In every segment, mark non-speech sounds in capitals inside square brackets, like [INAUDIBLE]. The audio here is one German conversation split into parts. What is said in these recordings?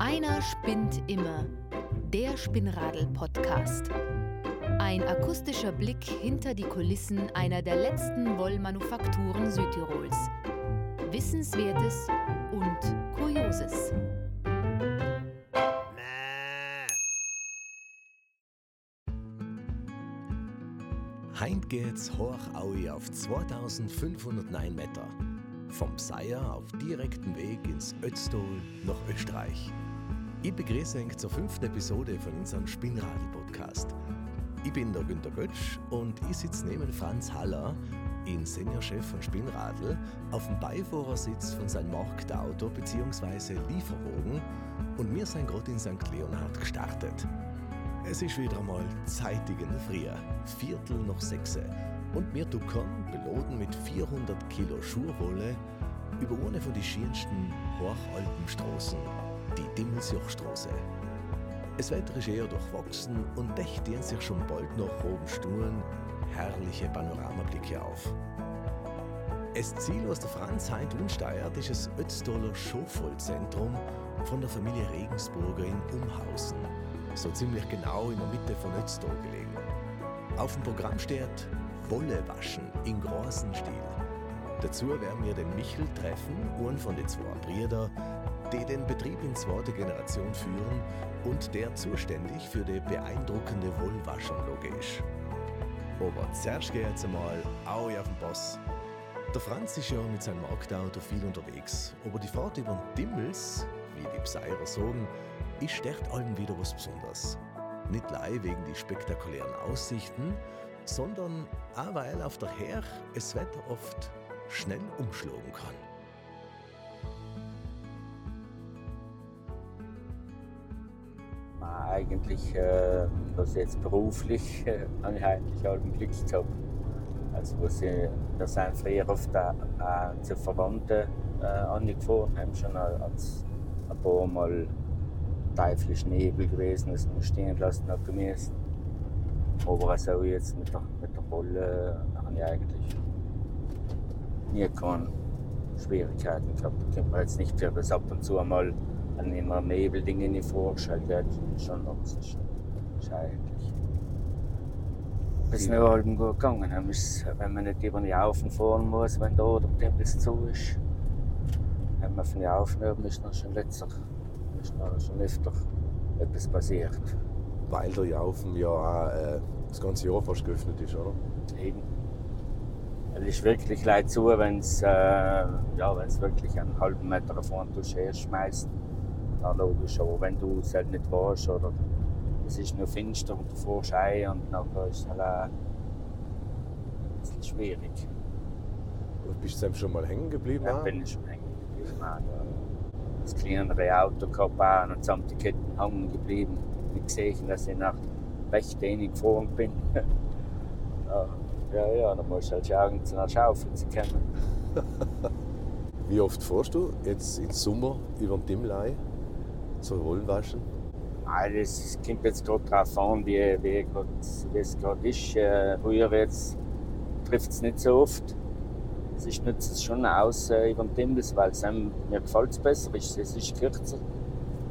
Einer spinnt immer. Der Spinnradel-Podcast. Ein akustischer Blick hinter die Kulissen einer der letzten Wollmanufakturen Südtirols. Wissenswertes und Kurioses. Heint geht's hoch auf 2509 Meter. Vom Seier auf direktem Weg ins Ötztal nach Österreich. Ich begrüße euch zur fünften Episode von unserem Spinnradel-Podcast. Ich bin der Günter Götsch und ich sitze neben Franz Haller, ihn Seniorchef von Spinnradl, auf dem Beifahrersitz von seinem Marktauto bzw. Lieferwagen und wir sind gerade in St. Leonhard gestartet. Es ist wieder einmal zeitig in der Früh, Viertel nach sechs. Und wir duckern, beladen mit 400 Kilo Schurwolle, über eine von den schönsten Hochalpenstraßen, die Dimmelsjochstraße. Wetter ist eher durchwachsen und dächten sich schon bald nach oben Sturen herrliche Panoramablicke auf. Das Ziel, was der Franz Heint unsteuert, ist das Ötztaler Showvollzentrum von der Familie Regensburger in Umhausen, so ziemlich genau in der Mitte von Ötztal gelegen. Auf dem Programm steht Wolle waschen in großem Stil. Dazu werden wir den Michel treffen, einen von den zwei Brüdern, die den Betrieb in zweiter Generation führen und der zuständig für die beeindruckende Wollwaschanlage ist. Aber zuerst geht jetzt einmal auch auf den Boss. Der Franz ist ja mit seinem Marktauto viel unterwegs, aber die Fahrt über den Dimmels, wie die Pseirer sagen, ist echt allem wieder was Besonderes. Nicht allein wegen die spektakulären Aussichten, sondern auch weil auf der Her das Wetter oft schnell umschlagen kann. eigentlich, äh, was jetzt beruflich, äh, ich eigentlich auch ein Glück gehabt. Also, wo sie, wir sind früher oft auch, auch zu Verwandten äh, angefahren, haben schon als ein paar Mal teuflisch Nebel gewesen, das wir stehen lassen haben müssen. Aber also jetzt mit der, mit der Rolle habe ich eigentlich nie keine Schwierigkeiten gehabt. Ich kann mir jetzt nicht für das ab und zu einmal an immer Nebeldinge nicht vorgestellt wird. Schon noch, ist eigentlich. Es ist nur halb gut gegangen. Wenn man nicht über die Aufen fahren muss, wenn da der Tempel zu ist. Wenn man von den Aufen oben ist, dann schon letzter. ist noch schon öfter etwas passiert. Weil der Jaufen ja auch äh, das ganze Jahr fast geöffnet ist, oder? Eben. Es ist wirklich leid zu, wenn es äh, ja, wirklich einen halben Meter vorne du schmeißt. Ja, logisch, aber wenn du es halt nicht weißt oder es ist nur finster und du fährst ein und nachher ist es halt auch ein bisschen schwierig. Und bist du schon mal hängen geblieben? Ja, bin ich schon hängen geblieben. Das kleinere Auto gehabt und zusammen die Ketten hängen geblieben. Ich gesehen, dass ich nach recht wenig gefahren bin. [LAUGHS] ja, ja, dann musst du halt schauen, zu einer Schaufel zu kommen. [LAUGHS] Wie oft fährst du jetzt im Sommer über den Dimmlei zur Wollenwaschen? Ah, das kommt jetzt gerade darauf an, wie, wie, wie es gerade ist. Äh, früher trifft es nicht so oft. Es nützt es schon aus äh, über den Dimmels, weil es einem, mir gefällt es besser. Es ist kürzer.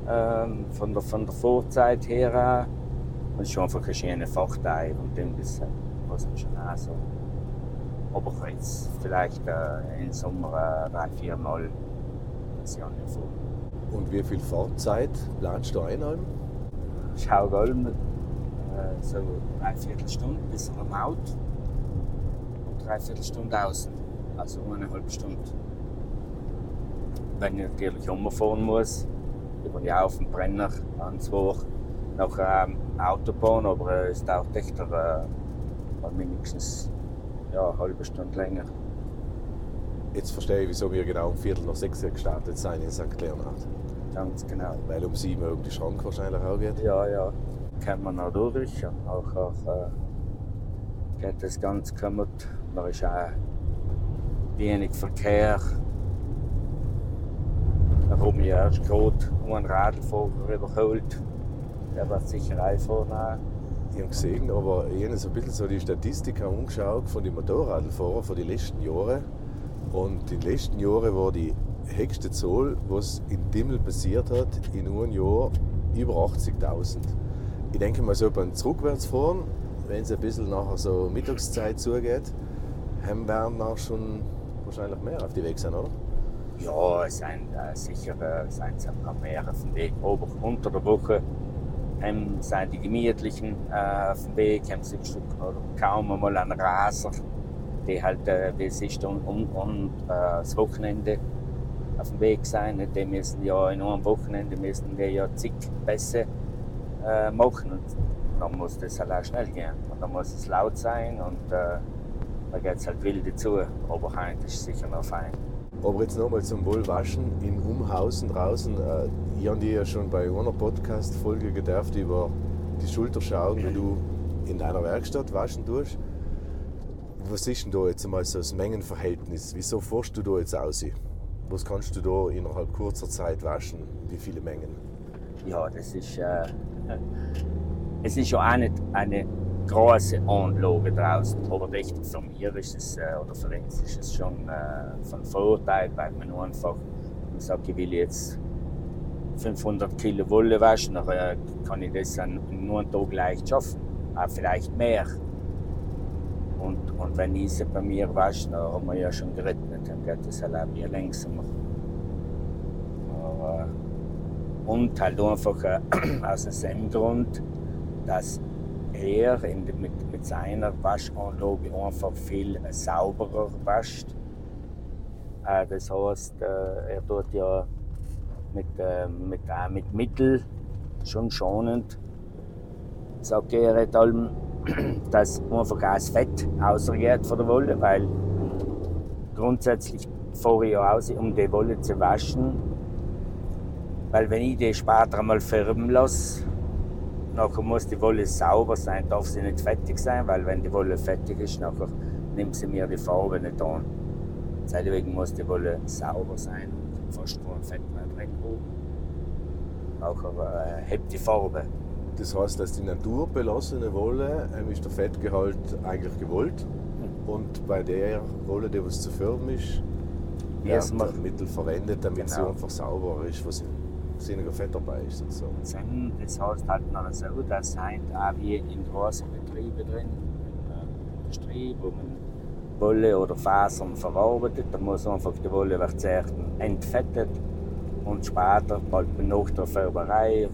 Ähm, von, der, von der Vorzeit her. Und es ist einfach eine schöne Fachteil und das muss man schon auch so. Aber jetzt vielleicht äh, im Sommer äh, drei, vier Mal das Jahr nicht vor. Und wie viel Fahrzeit planst du einhalten? Schaugalm, äh, so eine Viertelstunde bis am Auto und drei Viertelstunde außen, also eineinhalb Stunden. Wenn ich natürlich umfahren muss, über die auf den Brenner ans Woch nach ähm, Autobahn, aber es dauert echt äh, mindestens ja, eine halbe Stunde länger. Jetzt verstehe ich, wieso wir genau um Viertel nach sechs gestartet sind in St. Leonhard. Ganz genau. Weil um sieben Uhr um die Schrank wahrscheinlich auch geht. Ja, ja. Kommt man noch durch. Auch, auch äh, geht das ganz gut. Da ist auch wenig Verkehr. Da habe ich erst gerade einen Radlfahrer überholt. Der wird sicher einfahren. Ich habe gesehen, aber ich habe so ein bisschen so die Statistik angeschaut von den Motorradfahrern von den letzten Jahren. Und in den letzten Jahren war die höchste Zahl, was in Dimmel passiert hat, in einem Jahr über 80.000. Ich denke mal so beim Zurückwärtsfahren, wenn es ein bisschen nachher so Mittagszeit zugeht, haben wir schon wahrscheinlich mehr auf die Weg sein, oder? Ja, es sind äh, sicher äh, sind ein paar mehr auf dem Weg. Aber unter der Woche haben, sind die Gemütlichen äh, auf dem Weg, haben sie kaum einmal einen Raser, die halt, äh, wie es ist, und, und, und äh, das Wochenende auf dem Weg sein. Die müssen ja in einem Wochenende müssen wir ja zig Pässe äh, machen und dann muss das halt auch schnell gehen. Und dann muss es laut sein und äh, da geht es halt wild dazu. Aber heute ist es sicher noch fein. Aber jetzt nochmal zum Wohlwaschen in Umhausen draußen. Äh, ich habe dir ja schon bei einer Podcast-Folge gedurft über die Schulter schauen, wenn du in deiner Werkstatt waschen tust. Was ist denn da jetzt einmal so das Mengenverhältnis? Wieso forschst du da jetzt aus? Was kannst du da innerhalb kurzer Zeit waschen? Wie viele Mengen? Ja, das ist, äh, es ist ja auch nicht eine große Anlage draußen. Aber echt für mich ist es, oder für uns ist es schon äh, von Vorteil, weil man einfach man sagt, ich will jetzt 500 Kilo Wolle waschen, dann äh, kann ich das an nur einen Tag leicht schaffen. Auch vielleicht mehr. Und, und wenn ich sie bei mir wasche, dann haben wir ja schon gerechnet, dann geht das halt auch wieder langsamer. Aber, und halt einfach äh, [CLEARS THROAT] aus dem Grund, dass er mit, mit seiner Waschanlage einfach viel sauberer wascht. Äh, das heißt, äh, er tut ja mit, äh, mit, äh, mit Mittel schon schonend. Sagt er hat allem, [CLEARS THROAT] dass einfach das Fett ausgeht von der Wolle, weil grundsätzlich fahre ich ja aus, um die Wolle zu waschen. Weil wenn ich die später einmal färben lasse, Nachher muss die Wolle sauber sein, darf sie nicht fettig sein, weil wenn die Wolle fettig ist, nachher nimmt sie mir die Farbe nicht an. Deswegen muss die Wolle sauber sein und fast nur ein Fett mehr drin. Nachher äh, hebt die Farbe. Das heißt, dass die naturbelassene Wolle ähm, ist der Fettgehalt eigentlich gewollt. Mhm. Und bei der Wolle, die was zu färben ist, wird ein Mittel verwendet, damit genau. sie einfach sauber ist, was weniger Fett dabei ist. Und so. Das heißt halt noch so, dass halt auch wie in großen Betrieben drin, in der Industrie, wo man Wolle oder Fasern verarbeitet, da muss einfach die Wolle wird zuerst entfettet und später, bald nach der Färberei,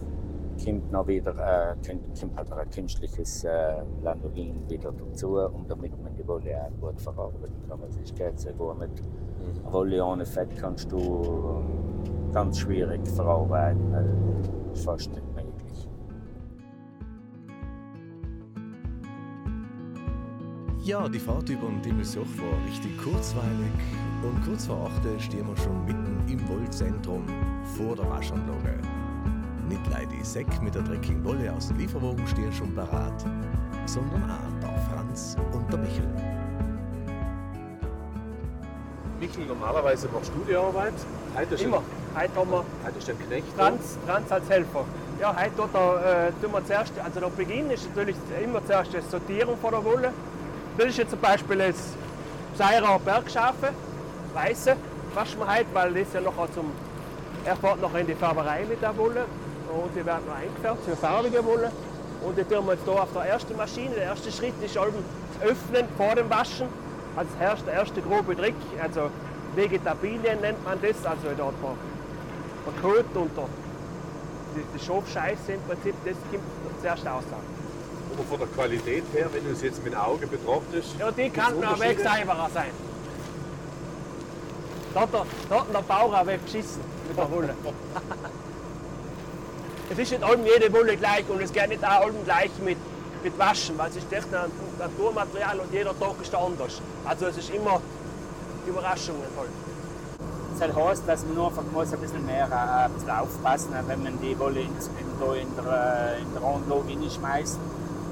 kommt noch wieder äh, kommt, kommt halt ein künstliches äh, Lanolin wieder dazu, um damit man die Wolle auch gut verarbeiten kann. Also es geht sehr gut mit mhm. Wolle ohne Fett kannst du ganz schwierig verarbeiten, weil fast nicht möglich. Ja, die Fahrt über den Dimmelsuch war richtig kurzweilig und kurz vor 8 stehen wir schon mitten im Wollzentrum vor der Waschanlage. Nicht leider die Säck mit der dreckigen Wolle aus dem Lieferwagen stehen schon parat, sondern auch der Franz und der Michel. Michel, normalerweise machst du die Arbeit. Heute Immer. Heute haben wir heute ist der Knecht Franz, Franz als Helfer. Ja, heute er, äh, tun wir zuerst, also der Beginn ist natürlich immer zuerst die Sortierung von der Wolle. Das ist jetzt zum Beispiel das Seirer Bergschafe, weiße, waschen wir heute, weil das ja noch zum, er fährt noch in die Färberei mit der Wolle und die werden noch eingefärbt für farbige Wolle. Und die tun wir jetzt hier auf der ersten Maschine. Der erste Schritt ist das Öffnen vor dem Waschen. Also der erste grobe Trick, also Vegetabilien nennt man das, also da der Kot und der, die, die Schafscheiße im Prinzip, das kommt zuerst raus. Aber von der Qualität her, wenn du es jetzt mit dem Auge betrachtest, ja, die kann noch weg einfacher sein. Da hat der, da hat der Bauer auch weggeschissen mit der Wolle. [LAUGHS] es ist nicht allem jede Wolle gleich und es geht nicht auch allem gleich mit, mit Waschen, weil es ist echt ein Naturmaterial und jeder Tag ist anders. Also es ist immer Überraschungen halt. Das heißt, dass man nur einfach muss ein bisschen mehr äh, ein bisschen aufpassen, wenn man die Wolle in, in, in der, in der Anlage schmeißt.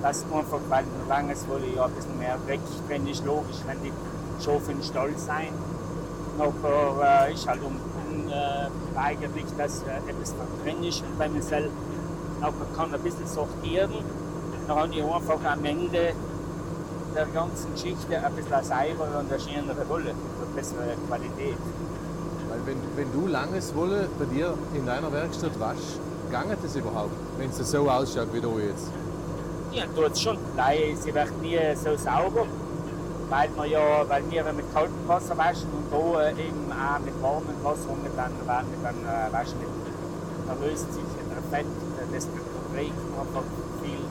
Dass einfach, weil ein langes Wolle ja ein bisschen mehr weg drin ist, logisch, wenn die Schafe im Stall sind. Nachher äh, ist halt um, äh, eigentlich, dass äh, etwas drin ist und wenn man es nachher kann ein bisschen sortieren, dann habe ich einfach am Ende der ganzen Geschichte ein bisschen sauber und eine schönere Wolle, eine bessere Qualität. Wenn, wenn du langes Wolle bei dir in deiner Werkstatt waschst, gange das überhaupt, wenn es so ausschaut wie du jetzt? Ja, tut schon. Nein, sie wird nie so sauber, weil wir ja, weil wir mit kaltem Wasser waschen und da eben auch mit warmem Wasser und mit dann, mit dann äh, waschen. Da löst sich der Fett, das trägt einfach viel,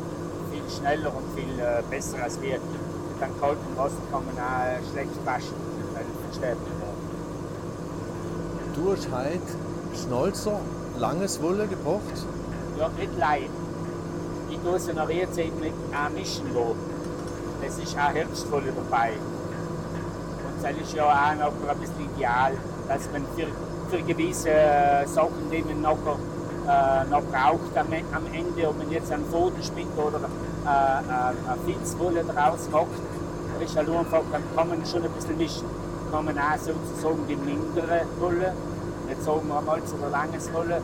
viel schneller und viel äh, besser als wir. Mit dann kaltem Wasser kann man auch schlecht waschen, weil es versteht Du hast heute Schnalzer, langes Wolle gebracht. Ja, nicht leid. Ich tue es in der Rehrzeit mit auch mischen lassen. Es ist auch Herbstwolle dabei. Und das ist ja auch noch ein bisschen ideal, dass man für, für gewisse äh, Sachen, die man nachher äh, noch braucht am, am Ende, ob man jetzt einen spinnt oder äh, äh, eine Filzwolle draus macht, ist halt einfach, dann kann man schon ein bisschen mischen. Kann man auch sozusagen die mindere Wolle, jetzt sagen wir mal zu der langes Wolle,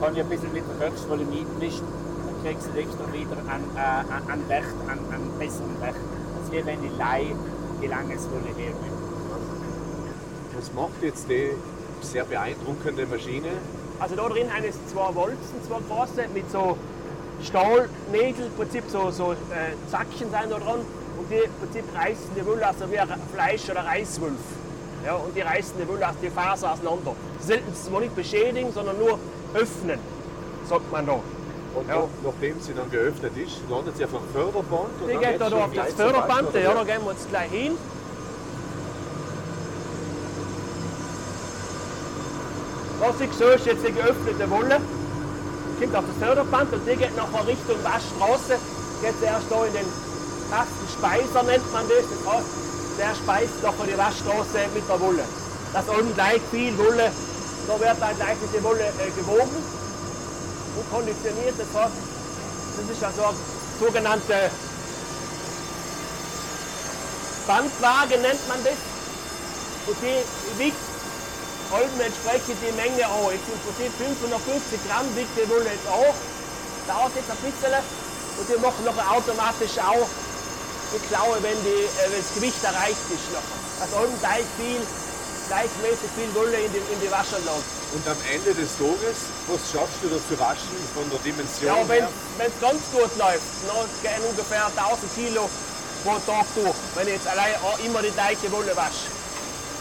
kann ich ein bisschen mit der Höchstwolle mitmischen, dann kriegst du extra wieder an, äh, an Wert, an, an besseren Wert, als wie wenn ich Lei die langes Wolle hernehme. Was macht jetzt die sehr beeindruckende Maschine? Also da drin haben es zwei Wolzen, zwei große, mit so Stahlnägel, im Prinzip so, so äh, Zackchen sind da dran. Und die im Prinzip reißen die Wolle also wie ein Fleisch- oder Reiswolf. Ja, und die reißen die Wolle aus die Faser auseinander. Selten zwar nicht beschädigen, sondern nur öffnen, sagt man da. Und Ja. nach, nachdem sie dann geöffnet ist, landet sie auf einem Förderband? Die dann geht da, auf das Förderband, ja, da gehen wir jetzt gleich hin. Was ich sehe, ist jetzt die geöffnete Wolle. Kommt auf das Förderband und die geht nachher Richtung Waschstraße. Geht sie erst da in den Kasten Speiser, nennt man das. Das heißt, der speist nachher die Waschstraße mit der Wolle. Das ist gleich viel Wolle. Da wird dann gleich die Wolle äh, gewogen und konditioniert. Das heißt, das ist also sogenannte Bandwaage nennt man das. Und die wiegt halben entsprechend die Menge an. Jetzt im Prinzip 550 Gramm wiegt die Wolle jetzt auch. Dauert jetzt ein bisschen. Und die machen nachher automatisch auch die Klaue, wenn, die, äh, wenn das Gewicht erreicht ist. Nachher. Also halben gleich viel, gleichmäßig viel Wolle in die, in die Waschanlage. Und am Ende des Tages, was schaffst du da zu waschen von der Dimension Ja, wenn es ganz gut läuft, dann gehen ungefähr 1000 Kilo pro Tag durch, wenn ich jetzt allein immer die gleiche Wolle wasche.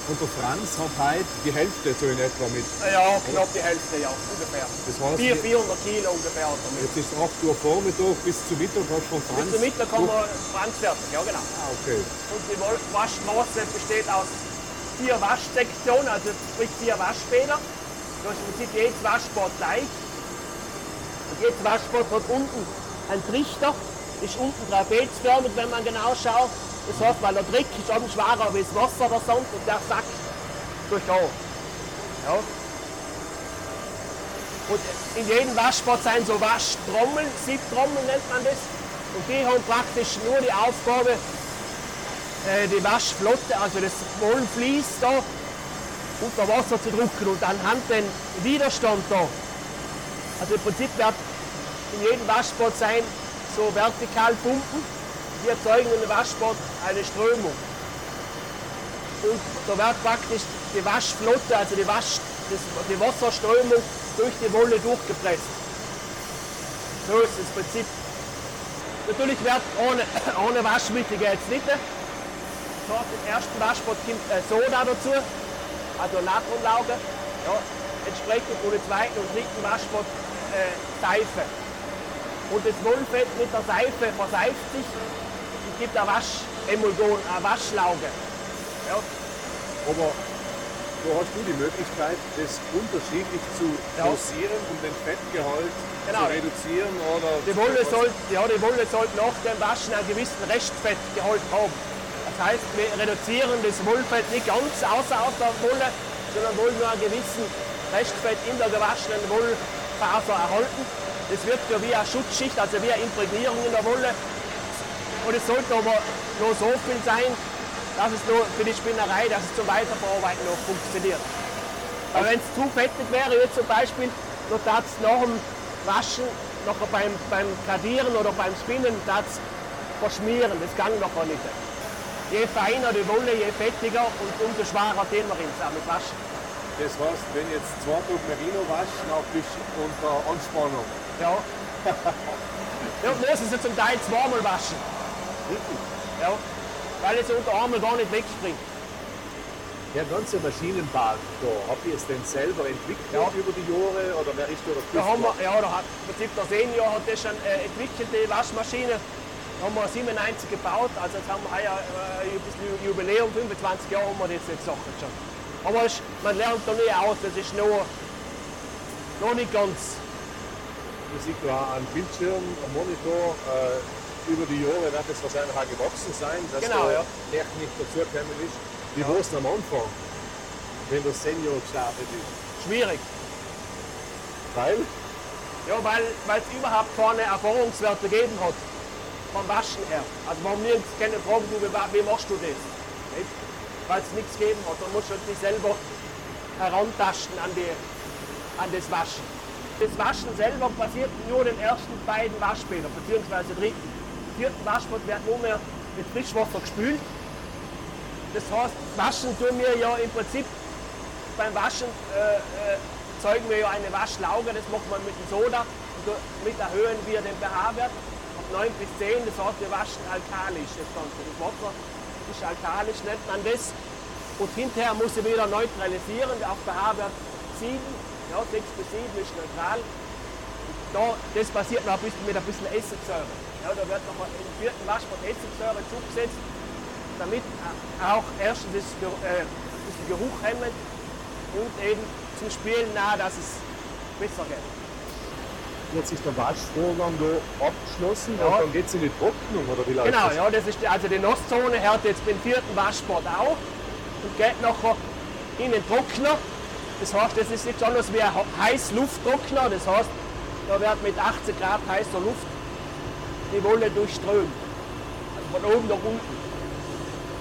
Und der Franz hat heute die Hälfte so in etwa mit. Ja, knapp die Hälfte, ja, ungefähr. Das heißt, 400, 400 Kilo ungefähr hat er mit. jetzt ist 8 Uhr Vormittag bis zum Mittag hast du von Franz. Bis zum Mittag kommen wir Franz fertig, ja genau. Ah, okay. Und die Waschstraße besteht aus vier Waschsektionen, also sprich vier Waschbäder. Da ist im Prinzip jedes Waschbad gleich. Und jedes Waschbad hat unten einen Trichter, ist unten trapezförmig, wenn man genau schaut. Das heißt, weil der Dreck ist oben schwerer wie das Wasser der Sand und der sackt durch da. Ja. Und in jedem Waschbad sind so Waschtrommeln, Siebtrommeln nennt man das. Und die haben praktisch nur die Aufgabe, äh, die Waschflotte, also das Wollflies da, unter Wasser zu drücken und anhand den Widerstand da. Also im Prinzip wird in jedem Waschbad sein so vertikal Pumpen, die erzeugen in dem Waschbad eine Strömung. Und da wird praktisch die Waschflotte, also die, Wasch, das, die Wasserströmung durch die Wolle durchgepresst. So ist das Prinzip. Natürlich wird ohne, [COUGHS] ohne Waschmittel geht es nicht. So, im ersten Waschbad kommt äh, Soda dazu, also Natronlauge. Ja, entsprechend und im zweiten und dritten Waschbad äh, Seife. Und das Wollfett mit der Seife verseift sich gibt ein Waschemulsion, eine Waschlauge. Ja, Aber da hast du die Möglichkeit, das unterschiedlich zu Ja. dosieren, um den Fettgehalt Genau. zu reduzieren oder Die Wolle soll, ja, die Wolle soll nach dem Waschen einen gewissen Restfettgehalt haben. Das heißt, wir reduzieren das Wollfett nicht ganz außer aus der Wolle, sondern wollen nur einen gewissen Restfett in der gewaschenen Wollfaser erhalten. Das wirkt ja wie eine Schutzschicht, also wie eine Imprägnierung in der Wolle. Und es sollte aber nur so viel sein, dass es nur für die Spinnerei, dass es zum Weiterverarbeiten noch funktioniert. Aber wenn es zu fettig wäre, jetzt zum Beispiel, dann tat es nach dem Waschen, nachher beim, beim Kadieren oder beim Spinnen, tat verschmieren. Das kann nachher nicht. Je feiner die Wolle, je fettiger und umso schwerer den wir ins auch mit Waschen. Das heißt, wenn jetzt zwei Tage Merino waschen, dann bist unter Anspannung. Ja. [LAUGHS] ja, muss es ja zum Teil zweimal waschen. Richtig. Ja. Weil es unter einmal gar nicht wegspringt. Der ganze Maschinenpark, da habt ihr es denn selber entwickelt Ja. über die Jahre oder wer ist da der Da haben wir, ja, da hat im Prinzip der Senior hat das schon äh, entwickelt, die Waschmaschine. Da haben wir 97 gebaut, also jetzt haben wir heuer äh, ein bisschen Jubiläum, 25 Jahre haben wir das jetzt Sachen schon. Aber es, man lernt da nie aus, das ist noch, noch nicht ganz. Man sieht da einen Bildschirm, einen Monitor. Äh, über die Jahre wird es wahrscheinlich auch gewachsen sein, dass Genau, da ja. Technik dazugekommen ist. Wie war es am Anfang, wenn der Senior gestartet ist? Schwierig. Weil? Ja, weil es überhaupt keine Erfahrungswerte gegeben hat. Vom Waschen her. Also warum nirgends keine Fragen, du, wie, machst du das? Weil es nichts gegeben hat. Man muss halt sich selber herantasten an, die, an das Waschen. Das Waschen selber passiert nur den ersten beiden Waschbädern, beziehungsweise dritten. Vierten Waschbad wird nur mehr mit Frischwasser gespült. Das heißt, waschen tun wir ja im Prinzip beim Waschen äh, äh, wir ja eine Waschlauge, das macht man mit dem Soda. Und damit erhöhen wir den pH-Wert auf 9 bis 10. Das heißt, wir waschen alkalisch das Ganze. Das Wasser ist alkalisch, nennt man das. Und hinterher muss ich wieder neutralisieren auf pH-Wert 7. Ja, 6 bis 7 ist neutral. Da, das passiert noch ein bisschen mit ein bisschen Essigsäure. Ja, da wird noch im vierten Waschbad Essigsäure zugesetzt, damit auch erstens das, äh, das Geruch hemmt und eben zum Spielen nah, dass es besser geht. Jetzt ist der Waschvorgang da abgeschlossen Ja. und dann geht es in die Trocknung, oder wie läuft Genau, das? ja, das ist die- also die Nasszone hört jetzt beim vierten Waschbad auch und geht nachher in den Trockner. Das heißt, das ist nichts anderes wie ein Heißlufttrockner. Das heißt, da wird mit 18 Grad heißer Luft die Wolle durchströmt. Also von oben nach unten.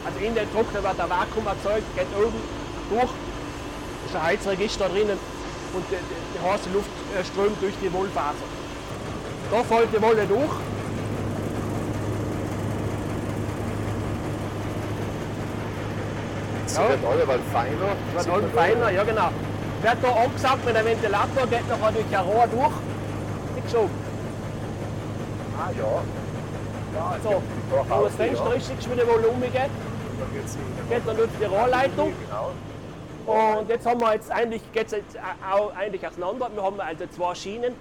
Also in den Trockner wird ein Vakuum erzeugt, geht oben durch. Da ist ein Heizregister drinnen und die, die, die heiße Luft äh, strömt durch die Wollfaser. Da fällt die Wolle durch. Sie Ja. wird alleweil feiner. wird da. feiner, ja genau. Wird da angesaugt mit einem Ventilator, geht nachher durch ein Rohr durch. Nicht schon. Ah ja. Ja, So, wo das Fenster ist, siehst du, wie die Volumen geht. Geht dann durch die Rohrleitung. Und jetzt haben wir jetzt eigentlich, geht's jetzt auch eigentlich auseinander. Wir haben also zwei Schienen,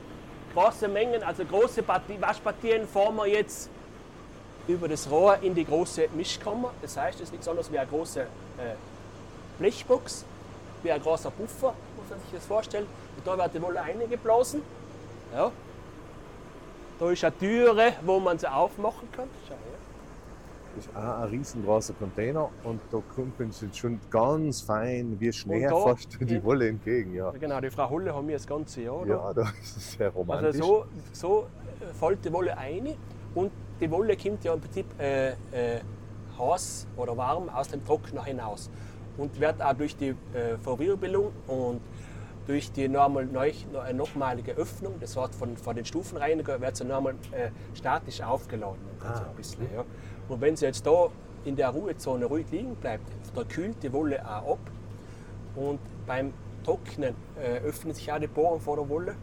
große Mengen, also große Partie, Waschpartien fahren wir jetzt über das Rohr in die große Mischkammer. Das heißt, es ist nichts anderes wie eine große äh, Blechbox, wie ein großer Puffer, muss man sich das vorstellen. Und da wird die Wolle eingeblasen. Ja. Da ist eine Türe, wo man sie aufmachen kann. Schau her. Das ist auch ein riesengroßer Container und da kommt uns jetzt schon ganz fein wie Schnee da- fast die Wolle entgegen. Ja, Genau, die Frau Hulle haben wir das ganze Jahr. da. ja da ist es sehr romantisch. Also so, so äh, fällt die Wolle ein und die Wolle kommt ja im Prinzip äh, äh, heiß oder warm aus dem Trockner hinaus und wird auch durch die äh, Verwirbelung und durch die normal, neu, äh, nochmalige Öffnung, das heißt von, von den Stufenreiniger, wird sie normal äh, statisch aufgeladen. Ah, ein bisschen, ja. Und wenn sie jetzt da in der Ruhezone ruhig liegen bleibt, da kühlt die Wolle auch ab und beim Trocknen äh, öffnen sich auch die Poren vor der Wolle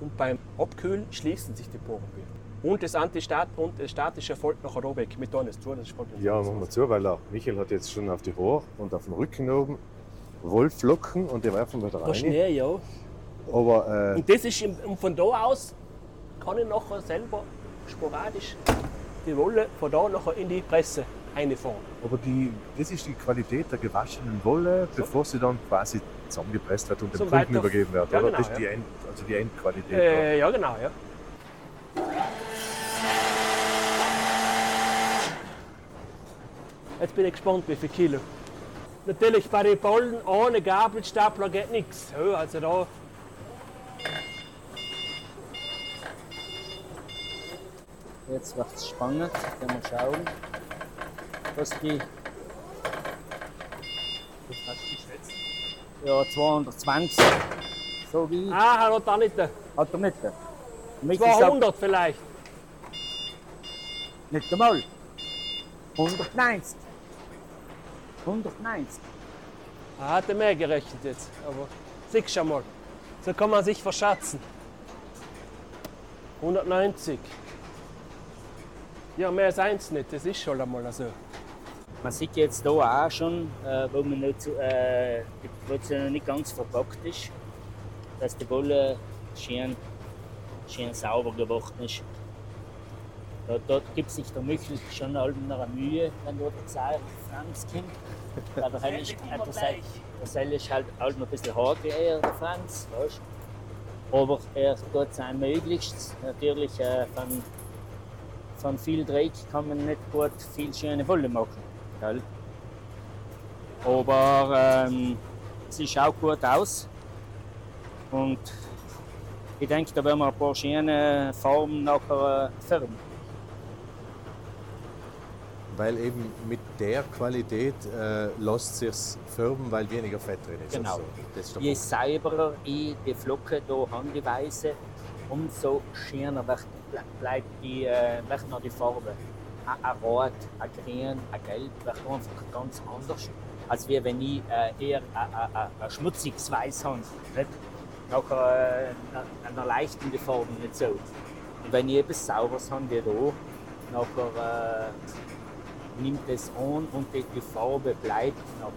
und beim Abkühlen schließen sich die Poren wieder. Und das Antistat und das Statische folgt nachher da weg. Mit Donnes zu, das folgt Ja, machen wir zu, weil der Michael hat jetzt schon auf die Haare und auf dem Rücken oben Wollflocken und die werfen wir rein. Schnee, ja. Aber äh, Und das ist im, von da aus kann ich nachher selber sporadisch die Wolle von da nachher in die Presse einfahren. Aber die, das ist die Qualität der gewaschenen Wolle, bevor sie dann quasi zusammengepresst wird und dem Zum Kunden übergeben wird. Ja, oder? genau, das ist die. End, also die Endqualität. Äh, ja, genau, ja. Jetzt bin ich gespannt, wie viel Kilo. Natürlich bei den Bollen ohne Gabelstapler geht nichts. Also da. Jetzt wird es spannend. Können wir schauen, was die. Was hast du geschätzt? Ja, 220. So wie. Ah, er hat da nicht. Hat er nicht. Mich sagt 200 vielleicht. nicht einmal. 190. 190. Er hatte mehr gerechnet jetzt, aber siehst schon mal. So kann man sich verschätzen. 190. Ja, mehr sein es nicht, das ist schon einmal so. Man sieht jetzt hier auch schon, äh, wo, man nicht, äh, noch nicht ganz verpackt ist, dass die Wolle schön, schön sauber geworden ist. Da, dort gibt sich der Michel schon noch eine Mühe, wenn dort der Franz kommt. Der Hell ist, Seil ist halt, halt noch ein bisschen hagerer, der Franz. Weißt? Aber er tut sein Möglichstes. Natürlich äh, von, von viel Dreck kann man nicht gut viel schöne Wolle machen. Gell? Aber ähm, sie schaut gut aus. Und ich denke, da werden wir ein paar schöne Farben nachher äh, färben. Weil eben mit der Qualität äh, lässt sich färben, weil weniger Fett drin ist. Genau. Also, ist Je sauberer ich die Flocke hier anweise, umso schöner wird, bleibt die, äh, wird noch die Farbe. Ein, Rot, ein Grün, ein Gelb wird einfach ganz anders, als wenn ich äh, eher ein, schmutziges Weiß habe. Nicht? Nachher äh, eine erleichternde Farbe nicht so. Und wenn ich etwas Sauberes habe wie hier, nachher äh, nimmt es an und die, die Farbe bleibt nachher.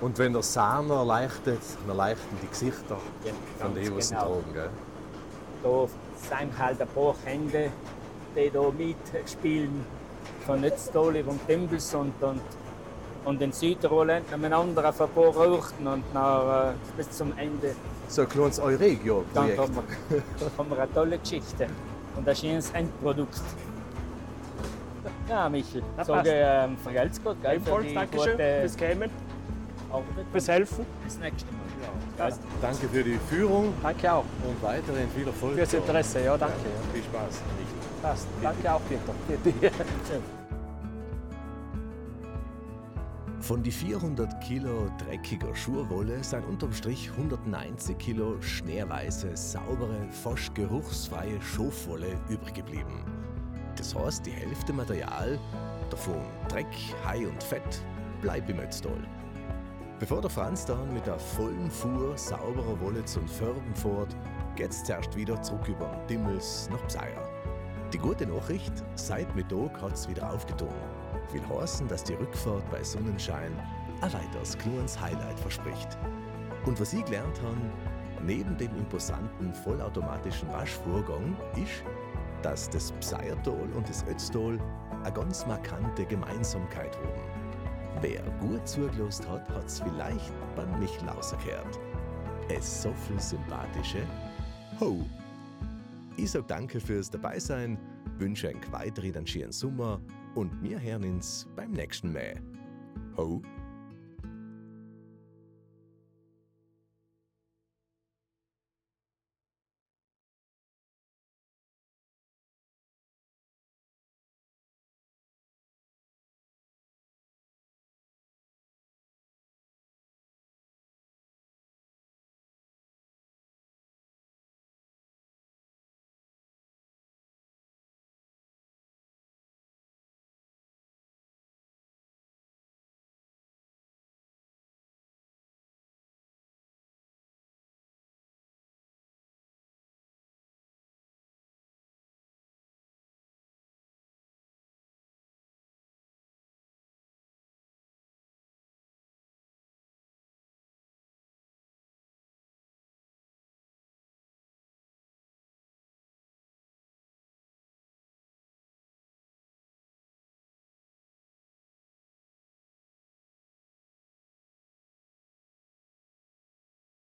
Und wenn der Sahne erleichtert, dann erleichtern die Gesichter Ja, von denen, was sie genau. tragen. Gell? Da sind halt ein paar Hände, die da mitspielen. Von Netztole, von Tempels und, und, und in Südtirol nebeneinander auf ein paar Ruchten und nach, äh, bis zum Ende. So ein kleines Dann Euregio-Projekt. haben wir, haben wir eine tolle Geschichte und ein schönes Endprodukt. Ja, Michel, Na, sage ähm, vergelt's Gott, gell, Ebenfalls, die Dankeschön gute fürs Kämen, fürs Helfen. Bis nächstes Mal. Ja. Danke für die Führung Danke auch und weiterhin viel Erfolg. fürs. Interesse. Ja, danke. Ja. Viel Spaß. Passt. Danke auch, die. Von die 400 Kilo dreckiger Schurwolle sind unterm Strich 190 Kilo schneeweiße, saubere, fast geruchsfreie Schofwolle übrig geblieben. Das heißt, die Hälfte Material, davon Dreck, Hai und Fett, bleibt im Ötztal. Bevor der Franz dann mit der vollen Fuhr sauberer Wolle zum Färben fährt, geht's zuerst wieder zurück über den Dimmels nach Pseier. Die gute Nachricht, seit Mittag hat's wieder aufgetan. Will heißen, dass die Rückfahrt bei Sonnenschein ein weiteres kleines Highlight verspricht. Und was ich gelernt habe, neben dem imposanten vollautomatischen Waschvorgang ist, dass das Pseiertal und das Ötztal eine ganz markante Gemeinsamkeit haben. Wer gut zugelassen hat, hat's vielleicht beim Michel rausgehört. Es so viel sympathische Ho! Ich sag danke fürs Dabeisein, wünsche euch weiterhin einen schönen Sommer und wir hören uns beim nächsten Mal. Ho!